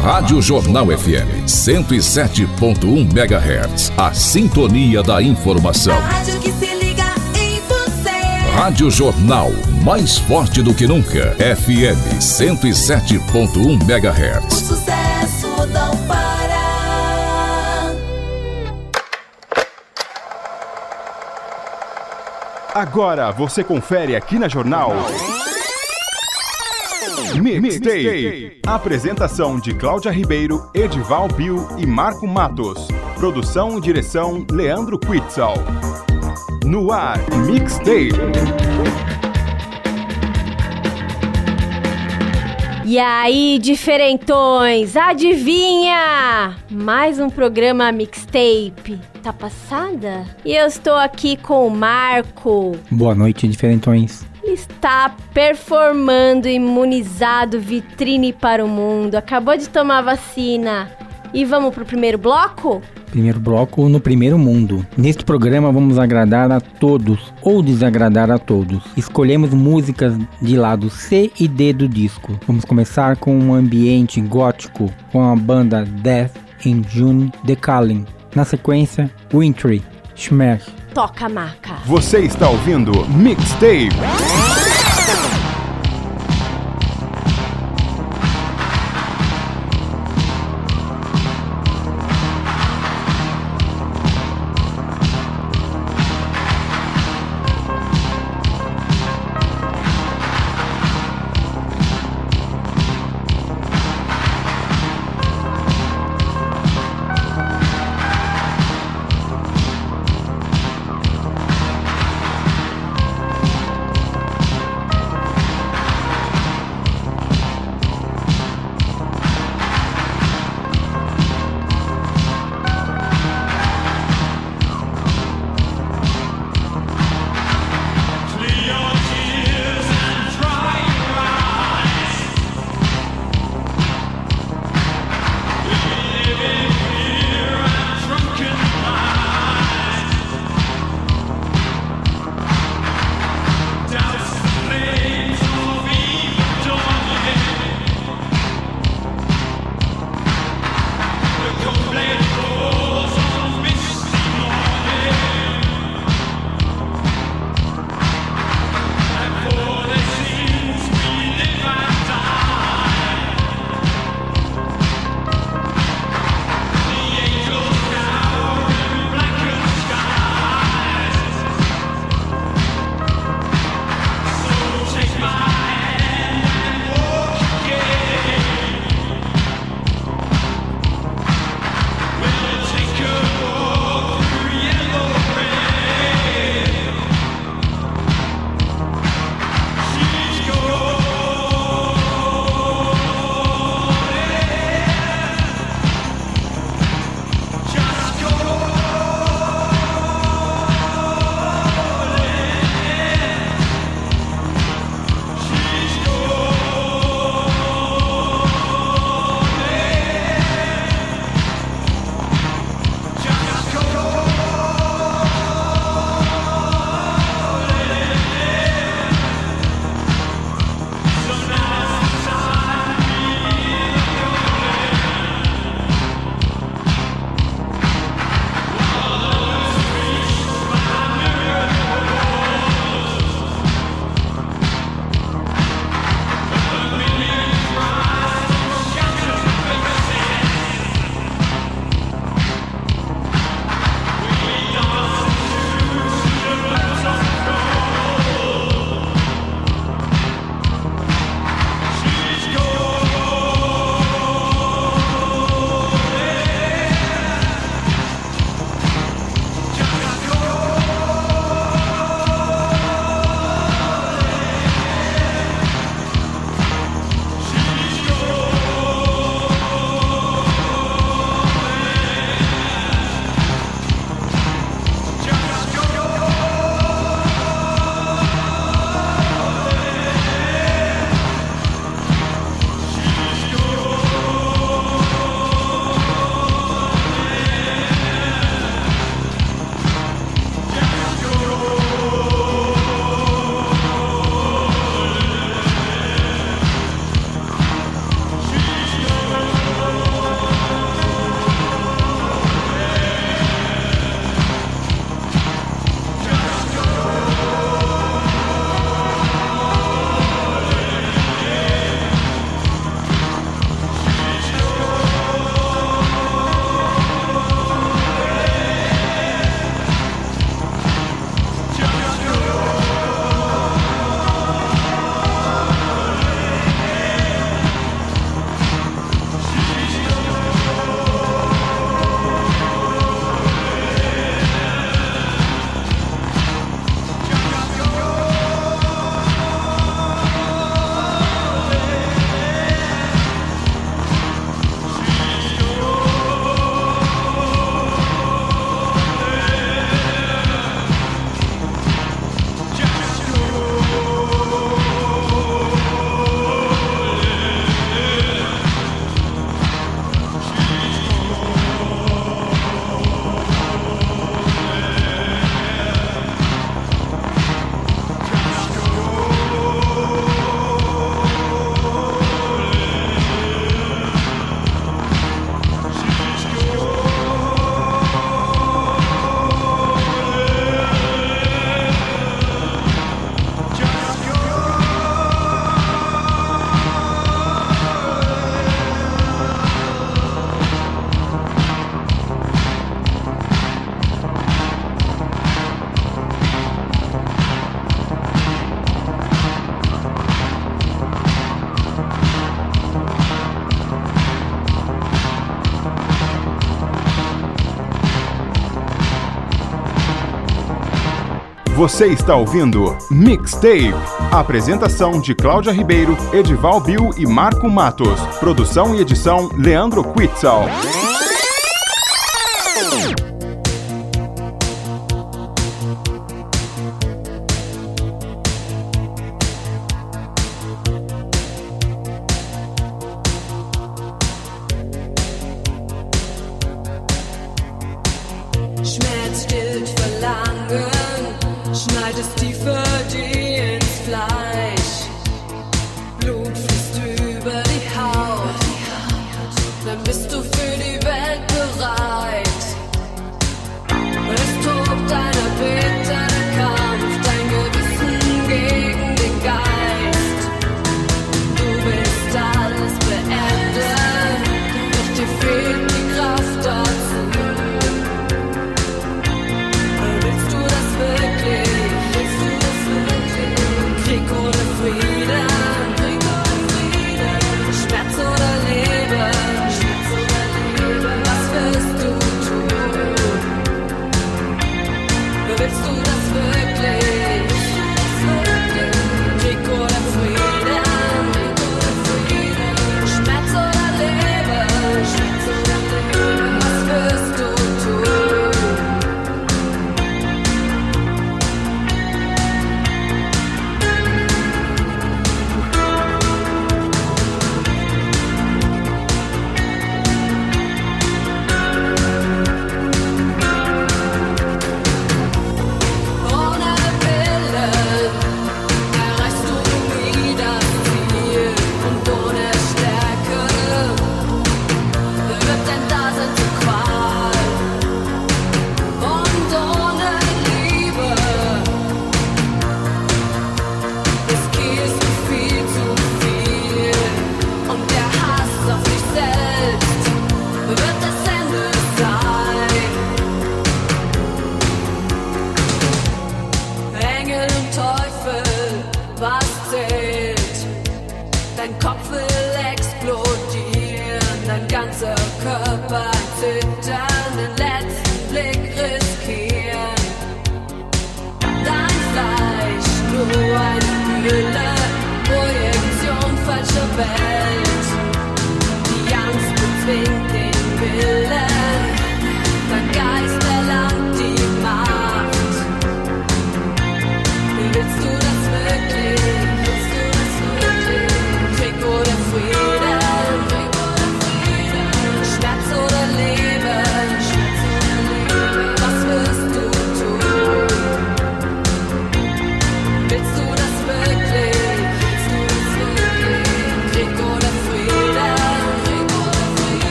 Rádio Jornal FM 107.1 MHz. A sintonia da informação. A rádio que se liga em você. Rádio Jornal, mais forte do que nunca. FM 107.1 O MHz. sucesso não para. Agora você confere aqui na Jornal. Mixtape. Apresentação de Cláudia Ribeiro, Edival Bill e Marco Matos. Produção e direção Leandro Quitzal. No ar, Mixtape. E aí, diferentões, adivinha? Mais um programa mixtape. Tá passada? E eu estou aqui com o Marco. Boa noite, diferentões. Está performando imunizado vitrine para o mundo. Acabou de tomar vacina. E vamos pro primeiro bloco? Primeiro bloco no primeiro mundo. Neste programa vamos agradar a todos ou desagradar a todos. Escolhemos músicas de lado C e D do disco. Vamos começar com um ambiente gótico com a banda Death in June The Calling. Na sequência, Wintry, Smash. Toca maca. Você está ouvindo Mixtape. Você está ouvindo Mixtape. Apresentação de Cláudia Ribeiro, Edival Bill e Marco Matos. Produção e edição Leandro Quitzal.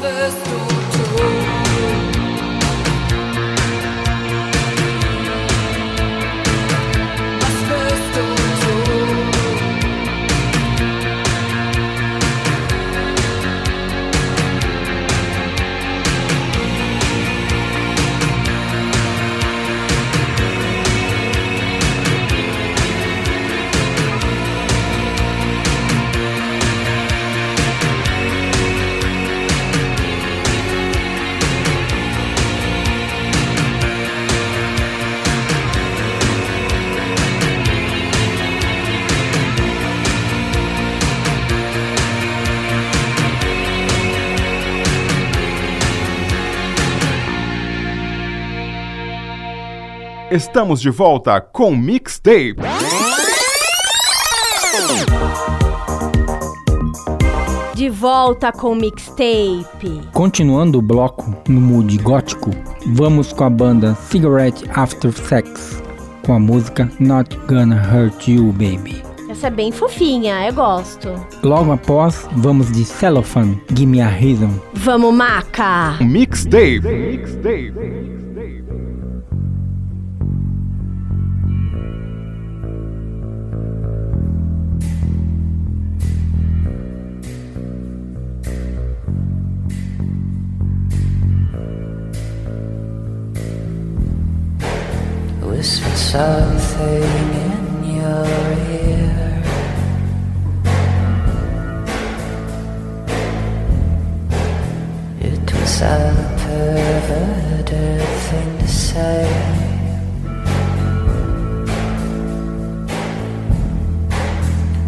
first door to Estamos de volta com Mixtape. De volta com o mixtape. Continuando o bloco no mood gótico, vamos com a banda Cigarette After Sex, com a música Not Gonna Hurt You Baby. Essa é bem fofinha, eu gosto. Logo após, vamos de Cellophane, Give Me a Reason. Vamos, Maca! Mixtape. Mixtape. Whispered something in your ear. It was a perverted thing to say.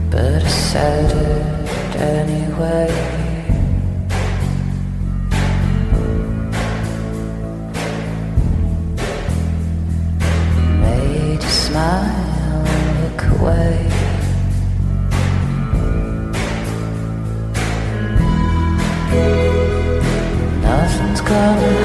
But I said it anyway. Smile and look away. Nothing's gonna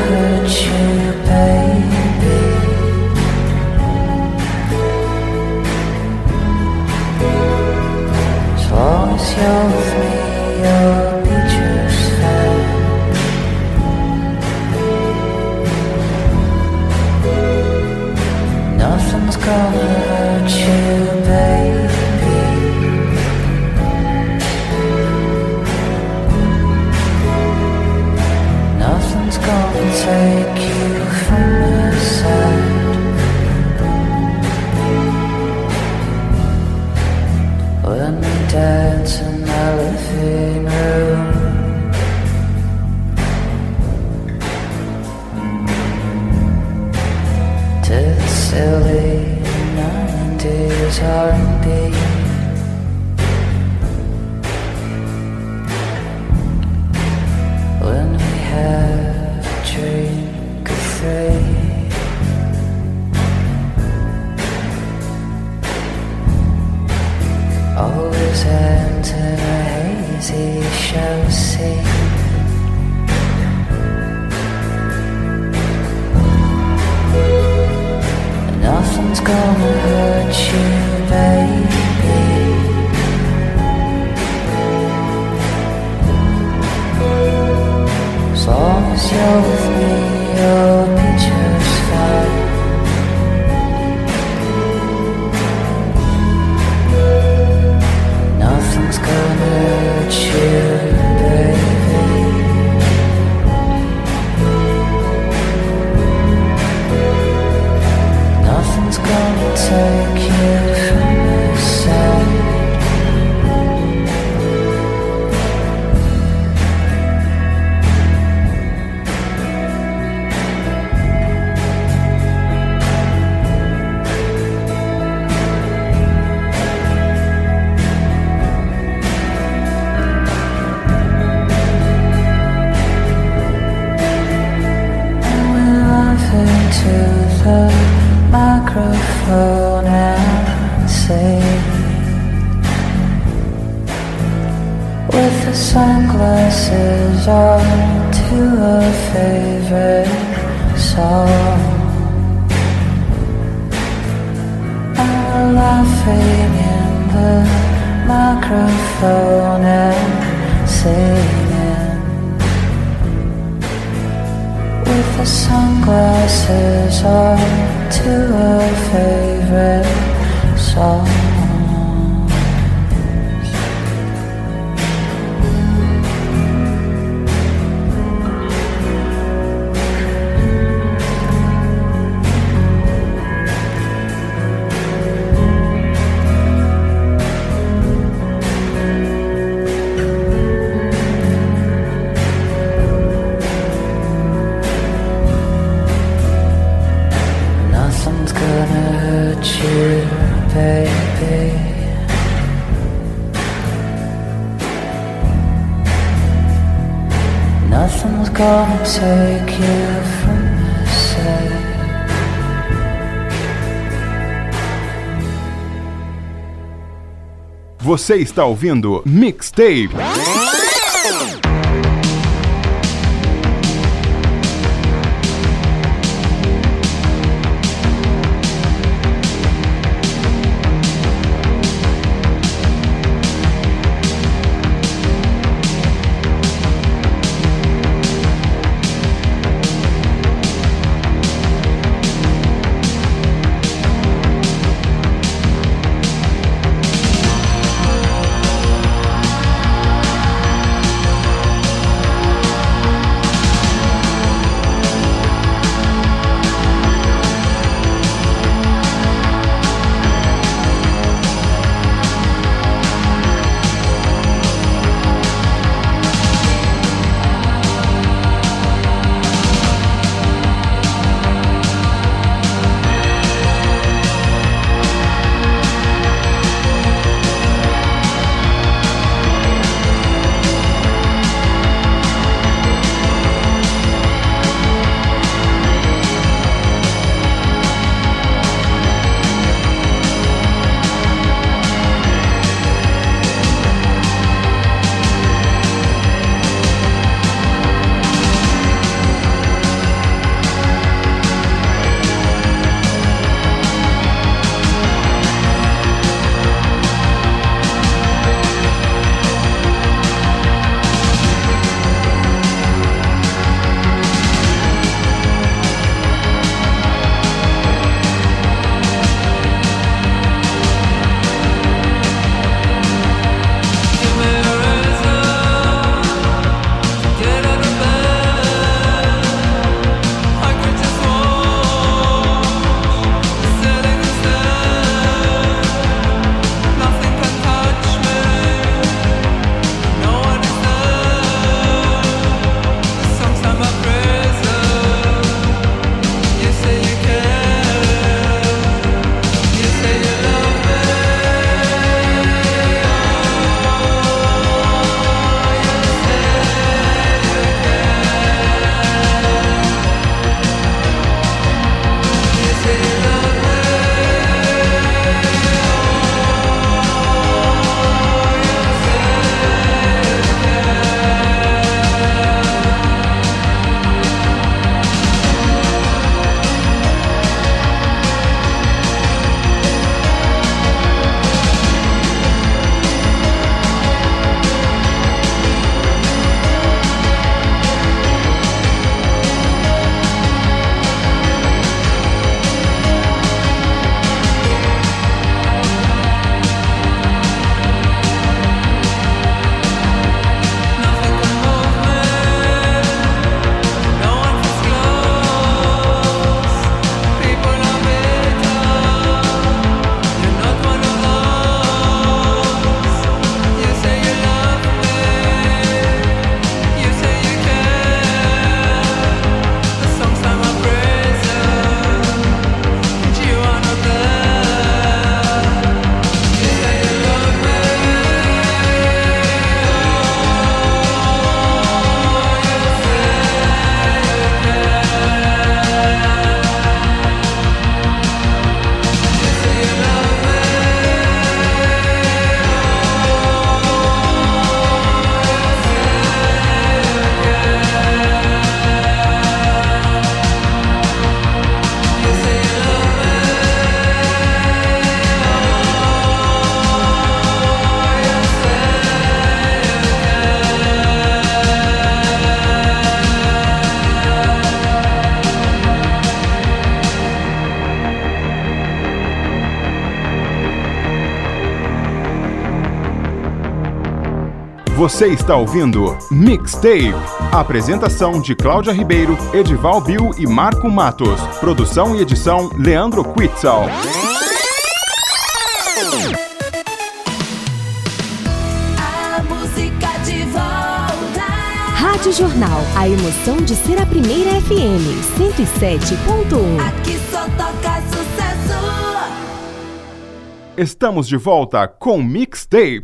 And we're laughing in the microphone and singing with the sunglasses on to a favorite song. Você está ouvindo Mixtape. Você está ouvindo Mixtape. Apresentação de Cláudia Ribeiro, Edival Bill e Marco Matos. Produção e edição Leandro Quitzal. A música de volta. Rádio Jornal, a emoção de ser a primeira FM 107.1. Aqui só toca sucesso. Estamos de volta com Mixtape.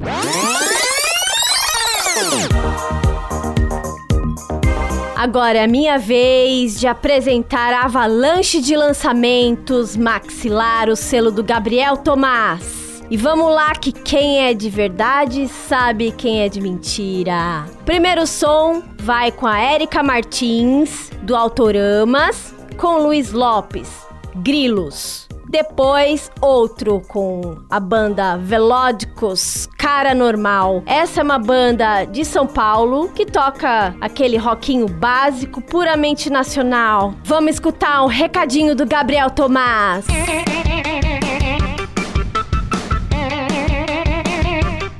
Agora é minha vez de apresentar a avalanche de lançamentos Maxilar, o selo do Gabriel Tomás. E vamos lá que quem é de verdade sabe quem é de mentira. Primeiro som vai com a Érica Martins, do Autoramas, com Luiz Lopes, Grilos. Depois, outro com a banda Velódicos, Cara Normal. Essa é uma banda de São Paulo que toca aquele rockinho básico, puramente nacional. Vamos escutar um recadinho do Gabriel Tomás.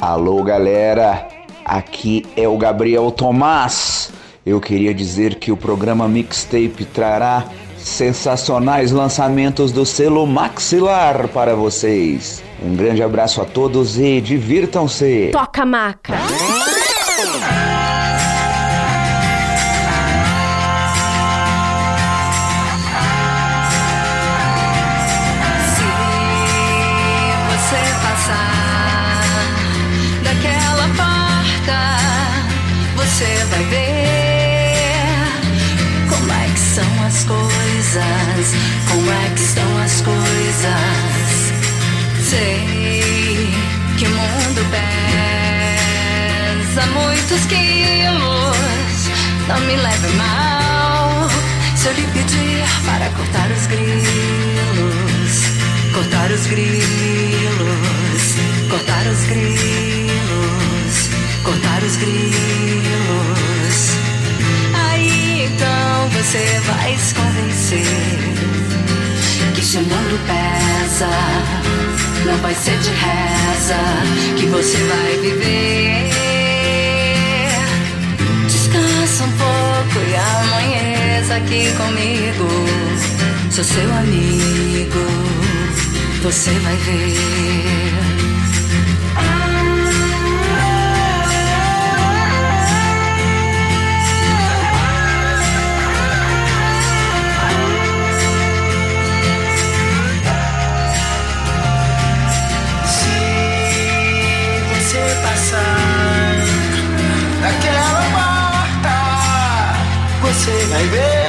Alô, galera. Aqui é o Gabriel Tomás. Eu queria dizer que o programa Mixtape trará sensacionais lançamentos do selo Maxilar para vocês. Um grande abraço a todos e divirtam-se. Toca maca. Muitos quilos, não me leve mal. Se eu lhe pedir para cortar os grilos, cortar os grilos, cortar os grilos, cortar os grilos. Aí então você vai convencer que se mundo pesa, não vai ser de reza que você vai viver. Amanheça aqui comigo. Sou seu amigo, você vai ver. Se você passar daquela porta, você vai ver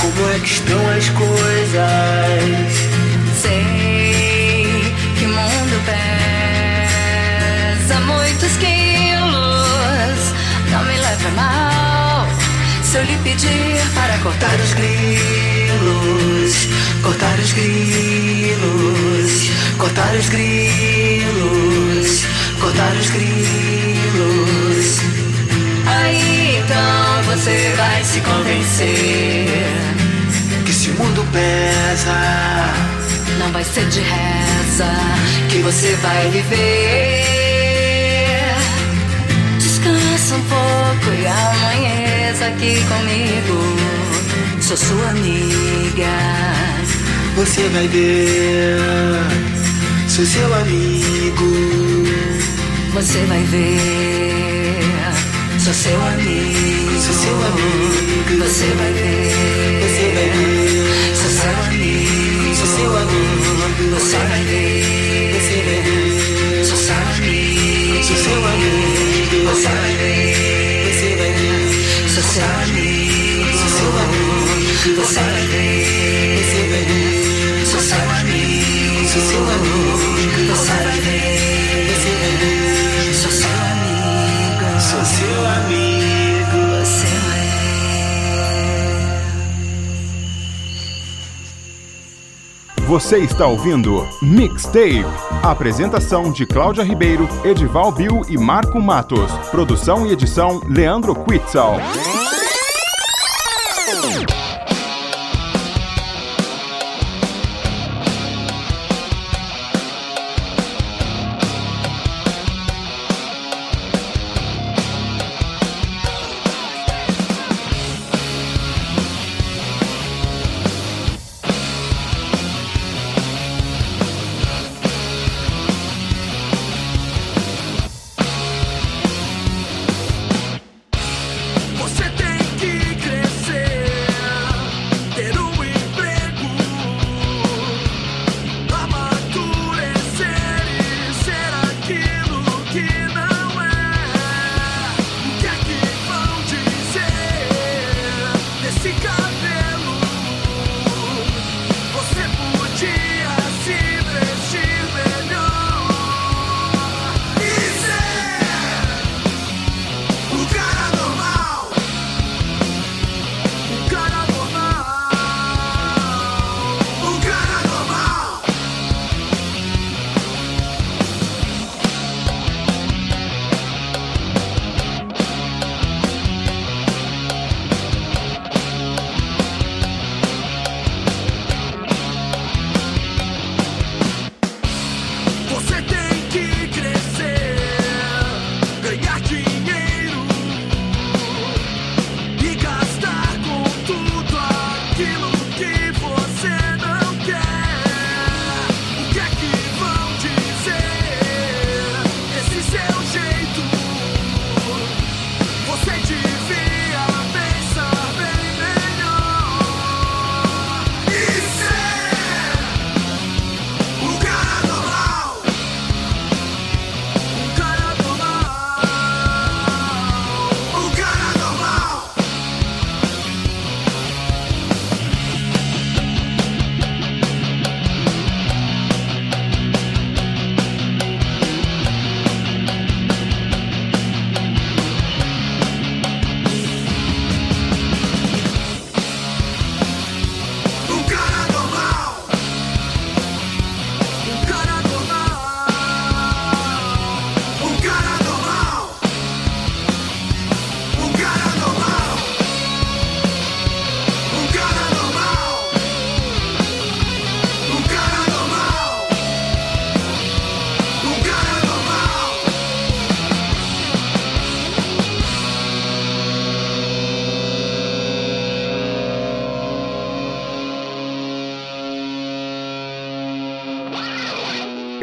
como é que estão as coisas. Sei que o mundo pesa muitos quilos. Não me leve mal se eu lhe pedir para cortar os grilos, cortar os grilos, cortar os grilos, cortar os grilos. Aí então você vai se convencer Que se o mundo pesa, não vai ser de reza que você vai viver. Descansa um pouco e amanheça aqui comigo. Sou sua amiga. você vai ver. Sou seu amigo, Você vai ver. Sou seu amigo. Sou seu amigo. Você vai ver. Você vai ver. Sou seu amigo. Sou seu amigo. Você vai ver. Você vai ver. Sou seu amigo. Sou seu amigo. Você vai ver. Você vai ver. Sou seu amigo. Sou seu amigo. Você vai ver. Você vai ver. Sou seu amigo. Sou seu amigo. Você vai ver. Você está ouvindo Mixtape. Apresentação de Cláudia Ribeiro, Edival Bill e Marco Matos. Produção e edição Leandro Quitzal.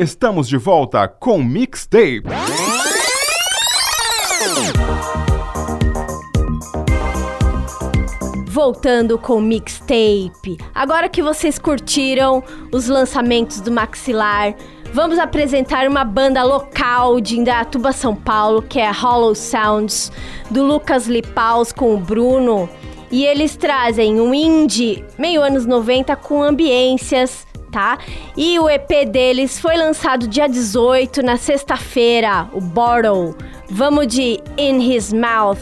Estamos de volta com Mixtape. Voltando com mixtape. Agora que vocês curtiram os lançamentos do Maxilar, vamos apresentar uma banda local de Indaiatuba, São Paulo, que é Hollow Sounds, do Lucas Lipaus com o Bruno. E eles trazem um indie meio anos 90 com ambiências, tá? E o EP deles foi lançado dia 18, na sexta-feira, o Bottle. Vamos de In His Mouth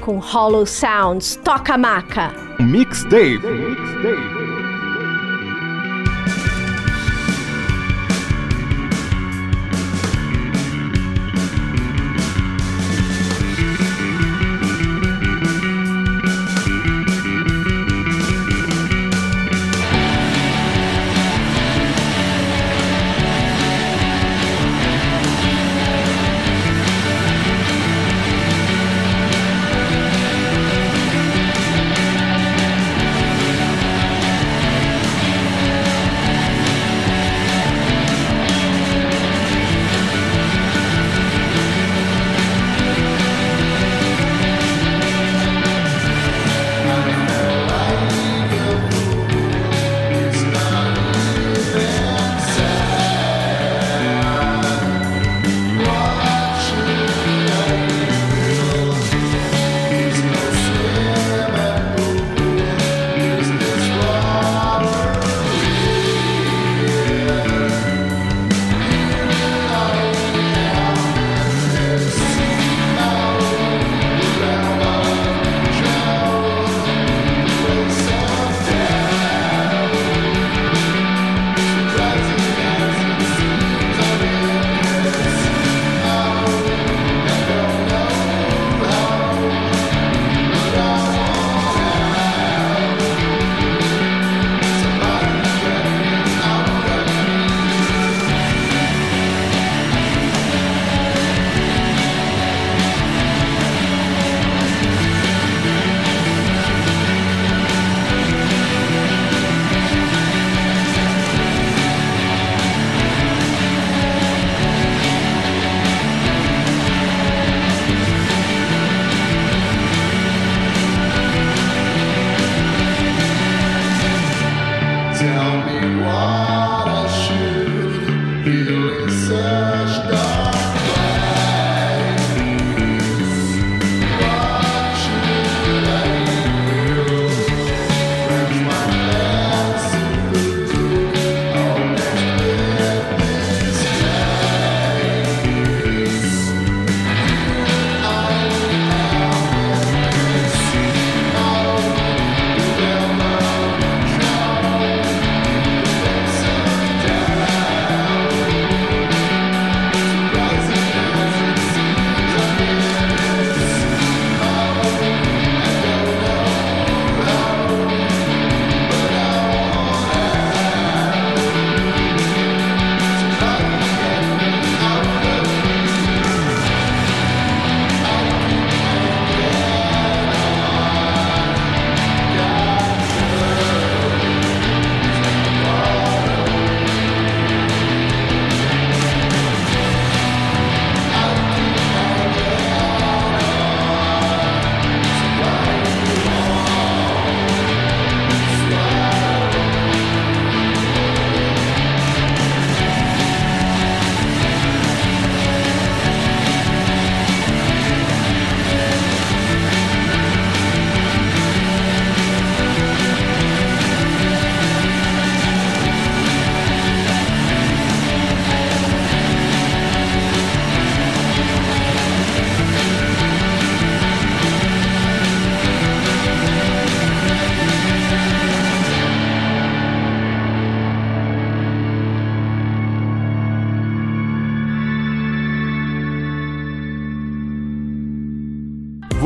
com Hollow Sounds. Toca maca. Mixtape. Mixtape.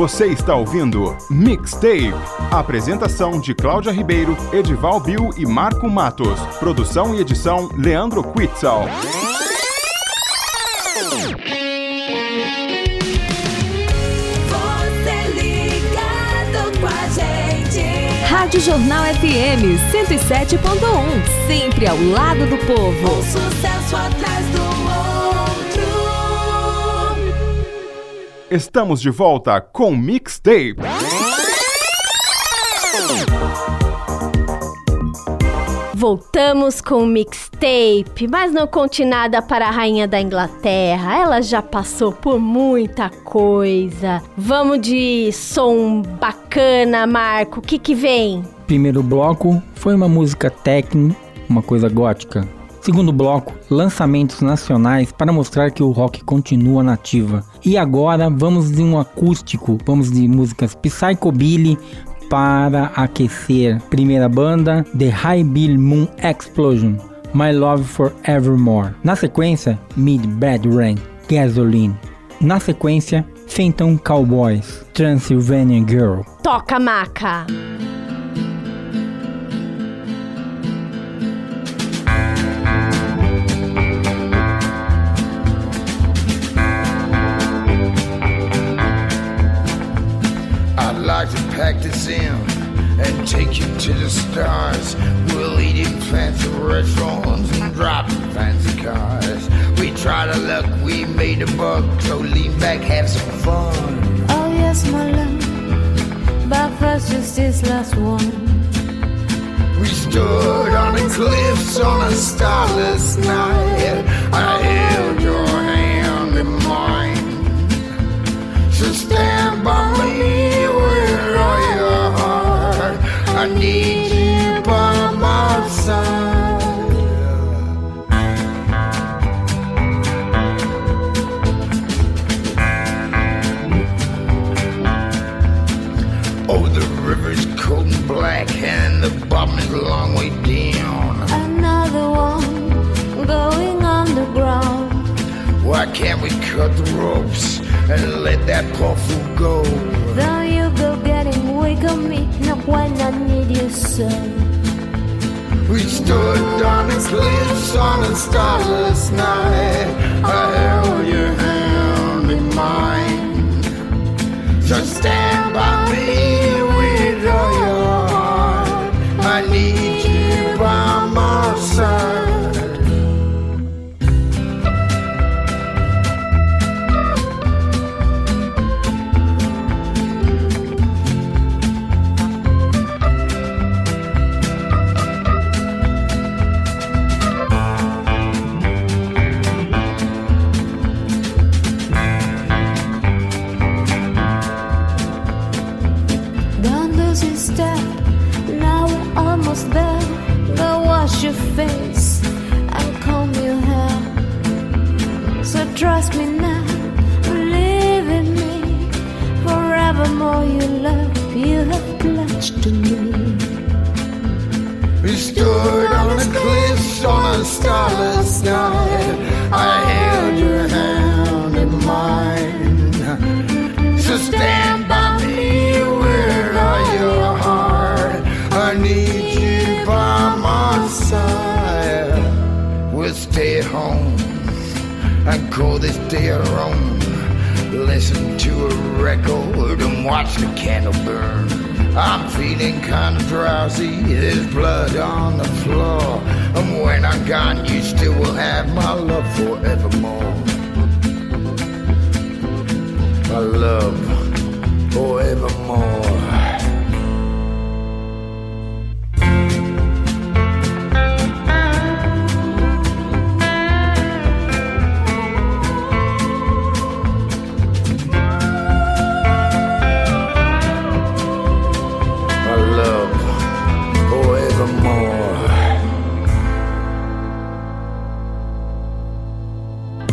Você está ouvindo Mixtape. Apresentação de Cláudia Ribeiro, Edival Bill e Marco Matos. Produção e edição Leandro Quitzal. Você ligado com a gente. Rádio Jornal FM 107.1, sempre ao lado do povo. Um sucesso atrás do Estamos de volta com Mixtape. Voltamos com o mixtape, mas não conte nada para a rainha da Inglaterra. Ela já passou por muita coisa. Vamos de som bacana, Marco. O que que vem? Primeiro bloco foi uma música techno, uma coisa gótica. Segundo bloco, lançamentos nacionais para mostrar que o rock continua nativa. E agora vamos de um acústico, vamos de músicas Psychobilly para aquecer. Primeira banda, The High Bill Moon Explosion, My Love Forevermore. Na sequência, Mid Bad Rain, Gasoline. Na sequência, Phantom Cowboys, Transylvania Girl. Toca, maca! So lean back, have some fun. Oh yes, my love. But first, just this last one. We stood on the cliffs on a starless night. I cut the ropes and let that poor fool go? Though you go getting weak on me, not when I need you so. We stood on the cliffs on a starless night. I held your hand in mine. So stand by me with all your heart. I need you by my side.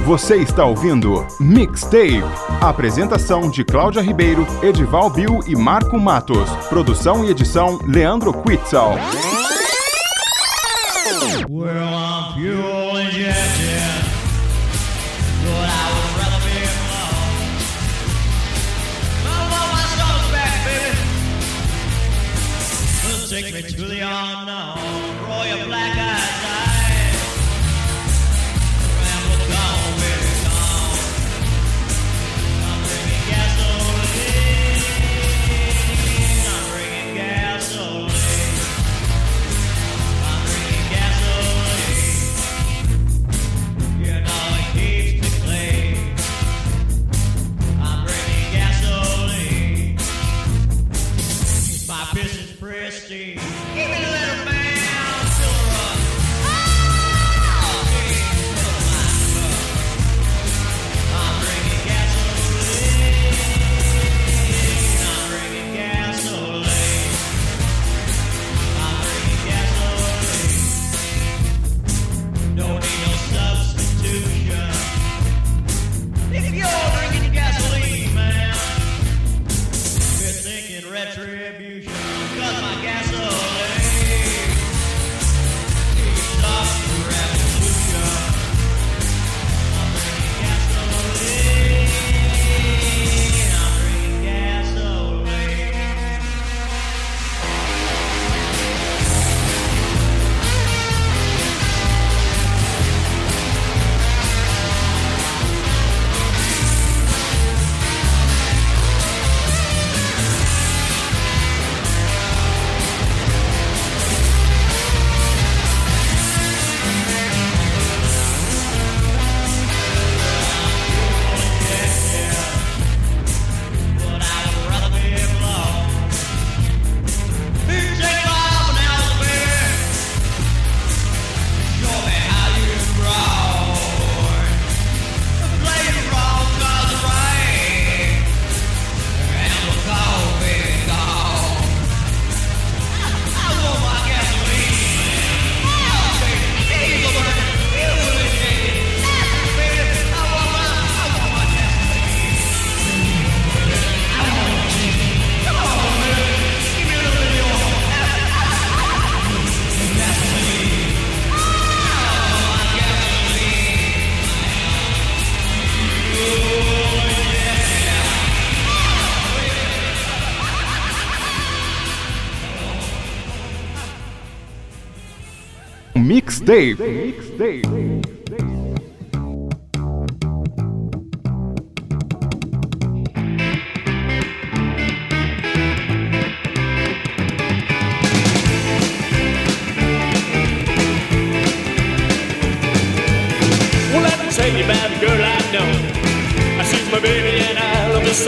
Você está ouvindo Mixtape. Apresentação de Cláudia Ribeiro, Edival Bill e Marco Matos. Produção e edição Leandro Quitzal. Take me to the unknown,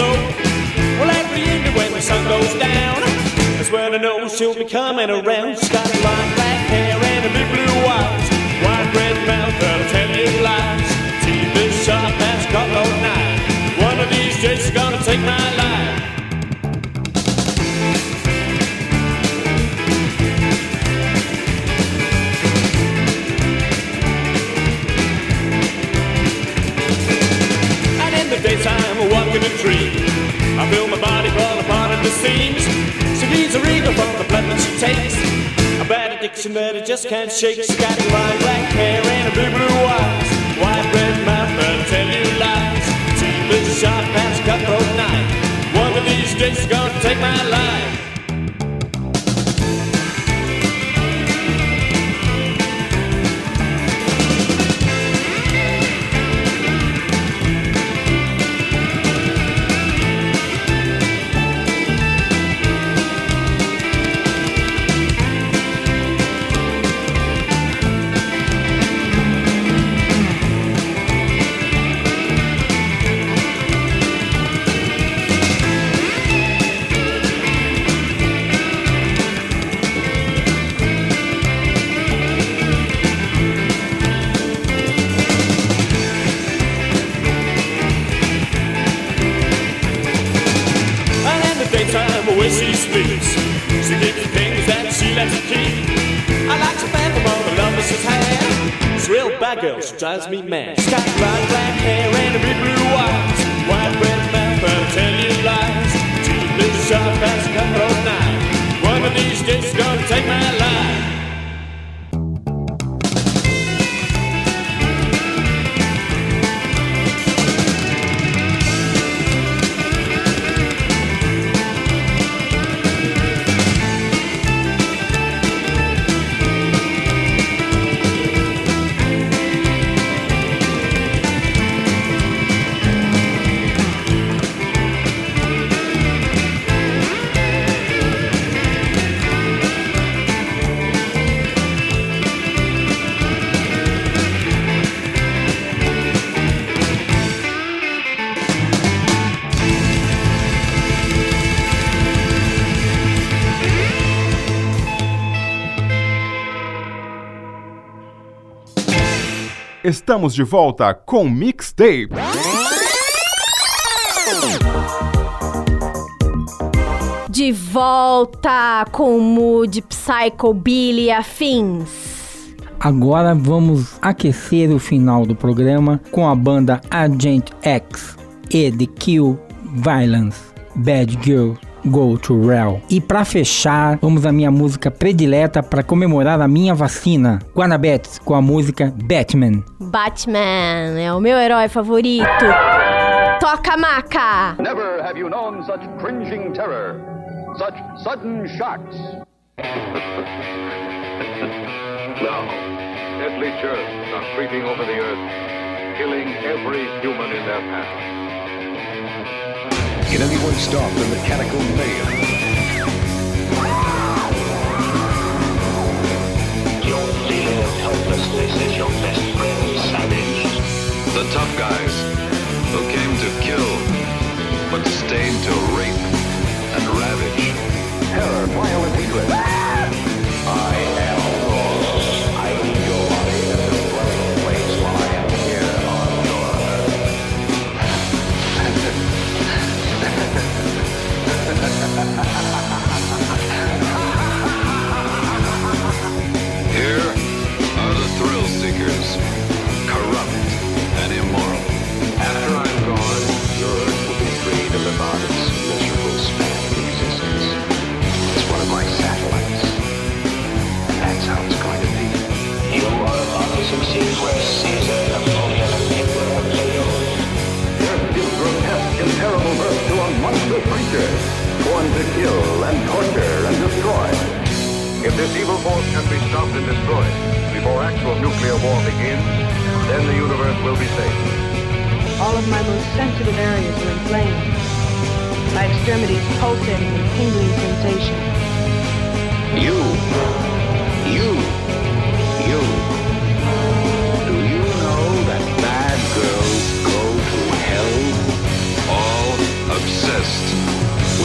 so. Well, every evening when the sun goes down, that's when I know she'll be coming around. She's got long black hair and a big blue eyes, wide red mouth that'll tell you lies. She needs a regal from the blood that she takes. A bad addiction that I just can't shake. She got long black hair and a big blue eyes. Wide red mouth that'll tell you lies. Teeth as sharp as cutthroat knife. One of these days she's gonna take my life. Drives me mad. She's got Estamos de volta com Mixtape. De volta com o Mood Psycho Billy afins. Agora vamos aquecer o final do programa com a banda Agent X e The Kill Violence Bad Girl Go to Hell. E pra fechar, vamos à minha música predileta para comemorar a minha vacina, Guanabetes, com a música Batman. Batman é o meu herói favorito. Toca maca! Never have you known such cringing terror, such sudden shocks. Now, deadly germs are creeping over the earth, killing every human in their path. Can anyone stop the mechanical mayhem? Your feeling of helplessness is your best friend, savage. The tough guys who came to kill, but stayed to rape and ravage. Terror, violent hatred. To a monster creature, born to kill and torture and destroy. If this evil force can be stopped and destroyed before actual nuclear war begins, then the universe will be saved. All of my most sensitive areas are inflamed. My extremities pulsating with tingling sensation. You, you, you.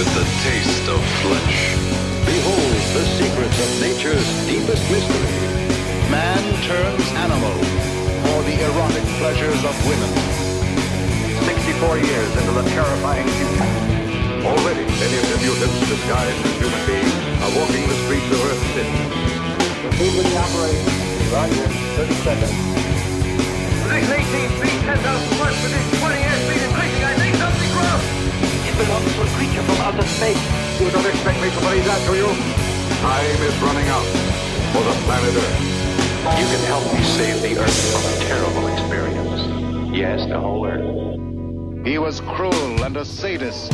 With the taste of flesh. Behold the secrets of nature's deepest mystery. Man turns animal for the erotic pleasures of women. 64 years into the terrifying future. Already, many of the mutants disguised as human beings are walking the streets of Earth City. Completely operating. Roger. 30 seconds. The next 18 feet, 10,000 plus within 20 creature from outer space. You don't expect me to believe that, do you? Time is running out for the planet Earth. You can help me save the Earth from a terrible experience. Yes, the whole Earth. He was cruel and a sadist.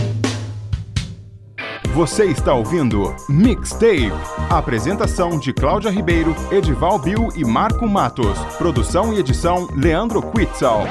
Você está ouvindo Mixtape. Apresentação de Cláudia Ribeiro, Edival Bill e Marco Matos. Produção e edição Leandro Quitzal.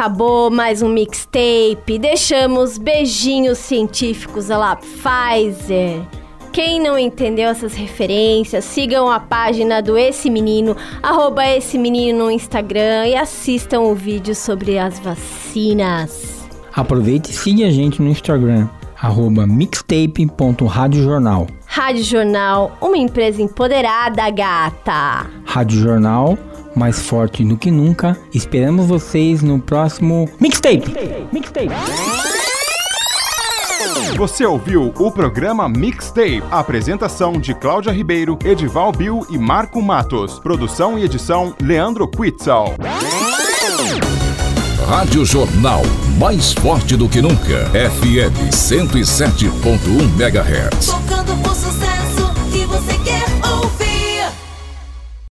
Acabou mais um mixtape. Deixamos beijinhos científicos a lá Pfizer. Quem não entendeu essas referências, sigam a página do Esse Menino, arroba Esse Menino no Instagram e assistam o vídeo sobre as vacinas. Aproveite e siga a gente no Instagram, arroba mixtape.radiojornal. Rádio Jornal, uma empresa empoderada, gata. Rádio Jornal, mais forte do que nunca. Esperamos vocês no próximo Mixtape. Mixtape. Você ouviu o programa Mixtape. Apresentação de Cláudia Ribeiro, Edival Bill e Marco Matos. Produção e edição Leandro Quitzal. Rádio Jornal, mais forte do que nunca. FM 107.1 MHz. Tocando por sucesso.